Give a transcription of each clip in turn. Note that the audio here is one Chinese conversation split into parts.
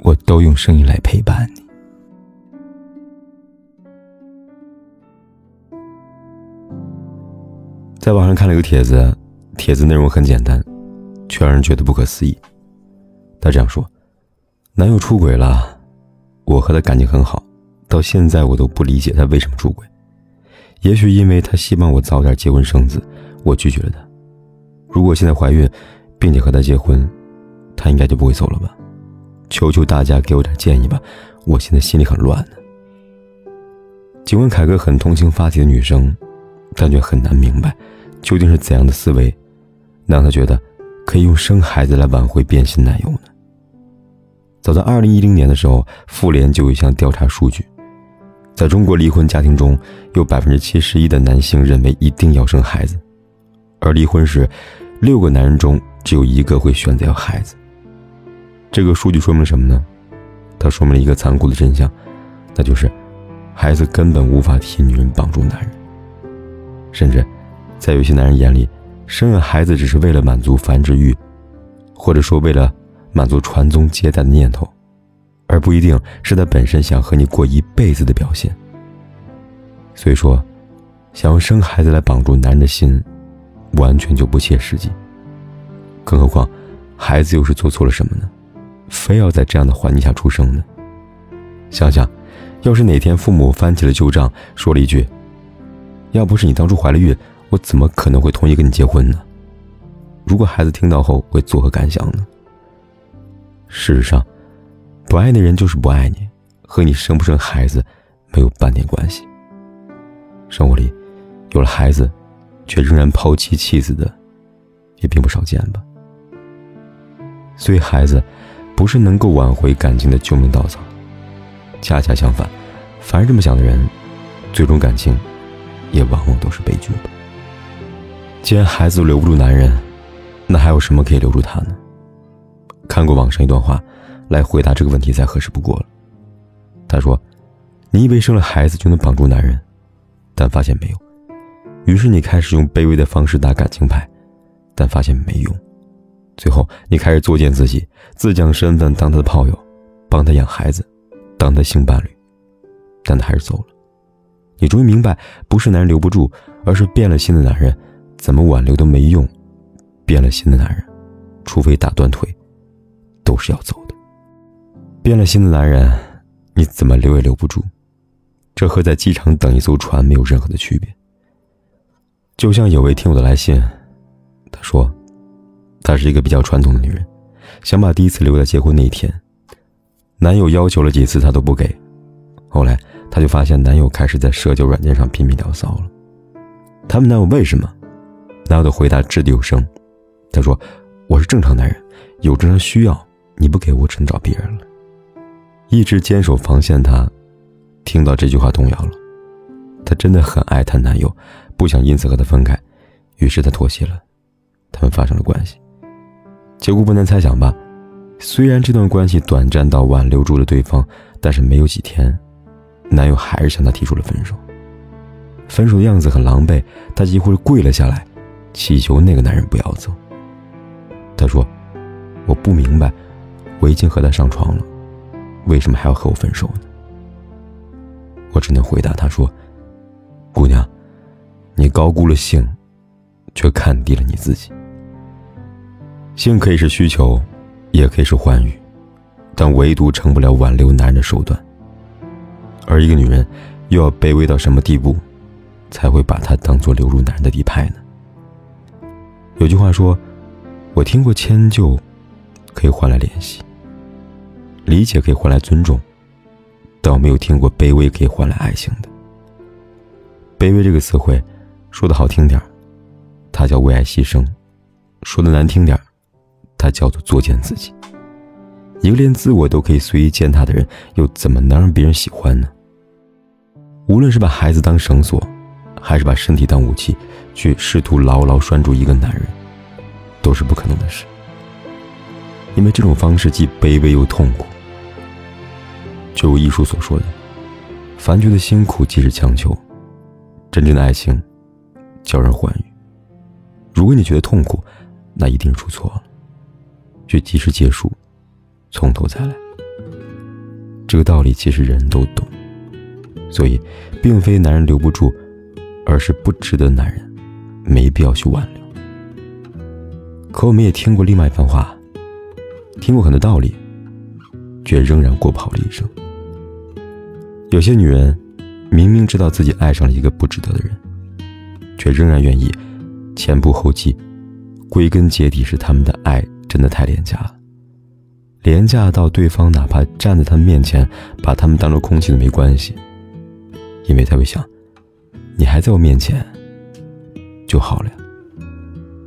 我都用声音来陪伴你。在网上看了一个帖子，帖子内容很简单，却让人觉得不可思议。他这样说：“男友出轨了，我和他感情很好，到现在我都不理解他为什么出轨。也许因为他希望我早点结婚生子，我拒绝了他。如果现在怀孕，并且和他结婚，他应该就不会走了吧？求求大家给我点建议吧，我现在心里很乱呢。”尽管凯哥很同情发帖的女生，但却很难明白。究竟是怎样的思维，让他觉得可以用生孩子来挽回变心男友呢？早在二零一零年的时候，妇联就有一项调查数据，在中国离婚家庭中有百分之七十一的男性认为一定要生孩子，而离婚时，六个男人中只有一个会选择要孩子。这个数据说明什么呢？它说明了一个残酷的真相，那就是孩子根本无法替女人绑住男人，甚至。在有些男人眼里，生了孩子只是为了满足繁殖欲，或者说为了满足传宗接代的念头，而不一定是他本身想和你过一辈子的表现。所以说，想用生孩子来绑住男人的心，完全就不切实际。更何况，孩子又是做错了什么呢？非要在这样的环境下出生呢？想想，要是哪天父母翻起了旧账，说了一句：“要不是你当初怀了孕。”我怎么可能会同意跟你结婚呢？如果孩子听到后会作何感想呢？事实上，不爱的人就是不爱你，和你生不生孩子没有半点关系。生活里，有了孩子，却仍然抛弃妻子的，也并不少见吧。所以，孩子不是能够挽回感情的救命稻草，恰恰相反，凡是这么想的人，最终感情也往往都是悲剧。既然孩子都留不住男人，那还有什么可以留住他呢？看过网上一段话，来回答这个问题再合适不过了。他说：“你以为生了孩子就能绑住男人，但发现没有。于是你开始用卑微的方式打感情牌，但发现没用。最后你开始作践自己，自降身份当他的炮友，帮他养孩子，当他性伴侣，但他还是走了。你终于明白，不是男人留不住，而是变了心的男人。”怎么挽留都没用，变了心的男人，除非打断腿，都是要走的。变了心的男人，你怎么留也留不住，这和在机场等一艘船没有任何的区别。就像有位听友的来信，他说，她是一个比较传统的女人，想把第一次留在结婚那一天，男友要求了几次她都不给，后来她就发现男友开始在社交软件上拼命聊骚了。他问男友为什么？男友的回答掷地有声，他说：“我是正常男人，有正常需要，你不给我，只能找别人了。”一直坚守防线，她听到这句话动摇了。她真的很爱她男友，不想因此和他分开，于是她妥协了，他们发生了关系。结果不难猜想吧？虽然这段关系短暂到挽留住了对方，但是没有几天，男友还是向她提出了分手。分手的样子很狼狈，她几乎是跪了下来。祈求那个男人不要走。他说：“我不明白，我已经和他上床了，为什么还要和我分手呢？”我只能回答他说：“姑娘，你高估了性，却看低了你自己。性可以是需求，也可以是欢愉，但唯独成不了挽留男人的手段。而一个女人，又要卑微到什么地步，才会把她当做流入男人的底牌呢？”有句话说：“我听过迁就，可以换来联系；理解可以换来尊重，但我没有听过卑微可以换来爱情的。卑微这个词汇，说的好听点它叫为爱牺牲；说的难听点它叫做作践自己。一个连自我都可以随意践踏的人，又怎么能让别人喜欢呢？无论是把孩子当绳索，还是把身体当武器，去试图牢牢拴住一个男人，都是不可能的事。因为这种方式既卑微又痛苦。就如艺术所说的，凡觉得辛苦即是强求，真正的爱情叫人欢愉。如果你觉得痛苦，那一定是出错了，去及时结束，从头再来。这个道理其实人人都懂，所以并非男人留不住，而是不值得男人，没必要去挽留。可我们也听过另外一番话，听过很多道理，却仍然过不好这一生。有些女人，明明知道自己爱上了一个不值得的人，却仍然愿意前仆后继。归根结底是他们的爱真的太廉价了，廉价到对方哪怕站在他们面前，把他们当做空气都没关系，因为他会想，你还在我面前就好了呀。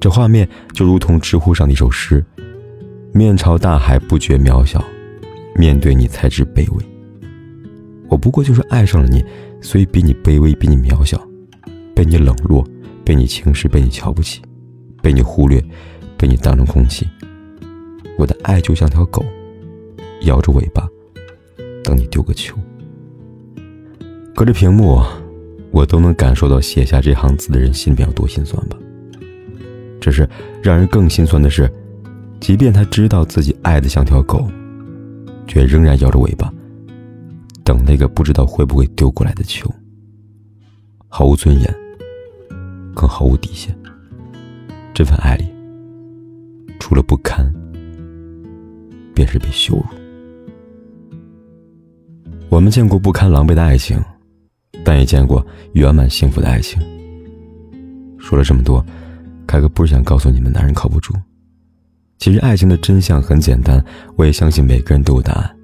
这画面就如同知乎上的一首诗：“面朝大海不觉渺小，面对你才知卑微。”我不过就是爱上了你，所以比你卑微，比你渺小，被你冷落，被你轻视，被你瞧不起，被你忽略，被你当成空气。我的爱就像条狗，摇着尾巴，等你丢个球。隔着屏幕，我都能感受到写下这行字的人心里有多心酸吧。只是让人更心酸的是，即便他知道自己爱的像条狗，却仍然摇着尾巴。等那个不知道会不会丢过来的球，毫无尊严，更毫无底线。这份爱里，除了不堪，便是被羞辱。我们见过不堪狼狈的爱情，但也见过圆满幸福的爱情。说了这么多，凯哥不是想告诉你们男人靠不住。其实爱情的真相很简单，我也相信每个人都有答案。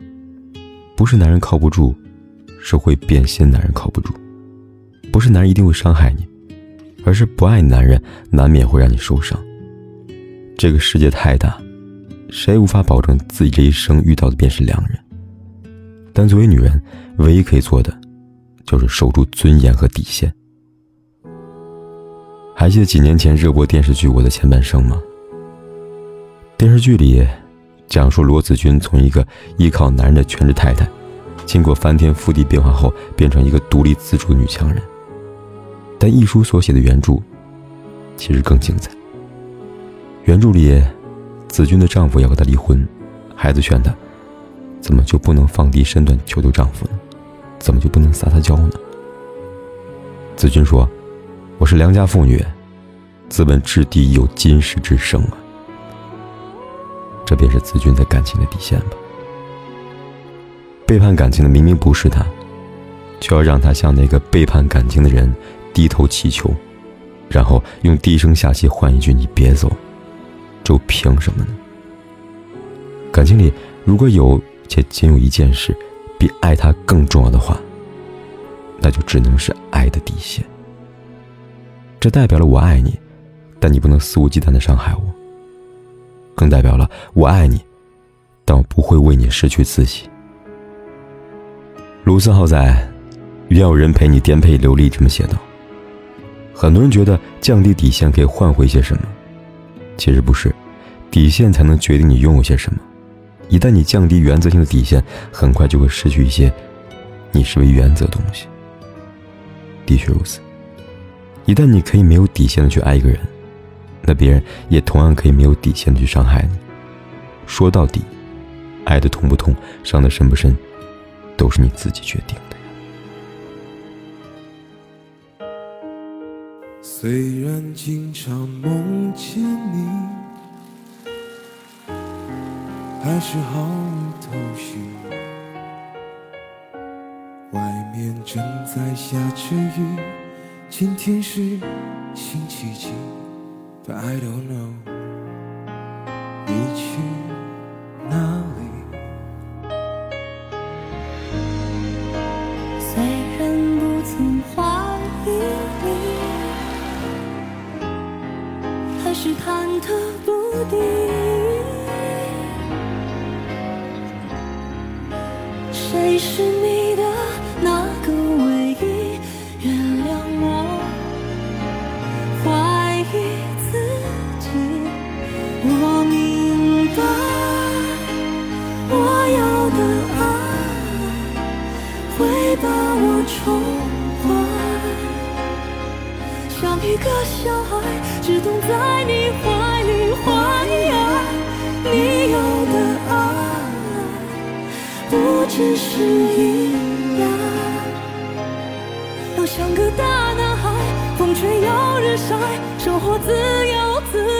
不是男人靠不住，是会变心。男人靠不住，不是男人一定会伤害你，而是不爱男人难免会让你受伤。这个世界太大，谁也无法保证自己这一生遇到的便是良人。但作为女人，唯一可以做的，就是守住尊严和底线。还记得几年前热播电视剧《我的前半生》吗？电视剧里。讲述罗子君从一个依靠男人的全职太太，经过翻天覆地变化后，变成一个独立自主的女强人。但一书所写的原著，其实更精彩。原著里，子君的丈夫要和她离婚，孩子劝她，怎么就不能放低身段求求丈夫呢？怎么就不能撒撒娇呢？子君说：“我是良家妇女，自问至地有金石之声啊。”这便是子君在感情的底线吧。背叛感情的明明不是他，却要让他向那个背叛感情的人低头祈求，然后用低声下气换一句“你别走”，就凭什么呢？感情里如果有且仅有一件事比爱他更重要的话，那就只能是爱的底线。这代表了我爱你，但你不能肆无忌惮的伤害我。更代表了我爱你，但我不会为你失去自己。卢思浩在《愿有人陪你颠沛流离》这么写道：“很多人觉得降低底线可以换回些什么，其实不是，底线才能决定你拥有些什么。一旦你降低原则性的底线，很快就会失去一些你视为原则的东西。的确如此，一旦你可以没有底线的去爱一个人。”那别人也同样可以没有底线的去伤害你。说到底，爱的痛不痛，伤的深不深，都是你自己决定虽然经常梦见你，还是毫无头绪。外面正在下着雨，今天是星期几？But I don't know 你去是忐忑不定。谁是你一个小孩，只懂在你怀里坏。你要的爱。不只是依赖，要像个大男孩，风吹又日晒，生活自由自在。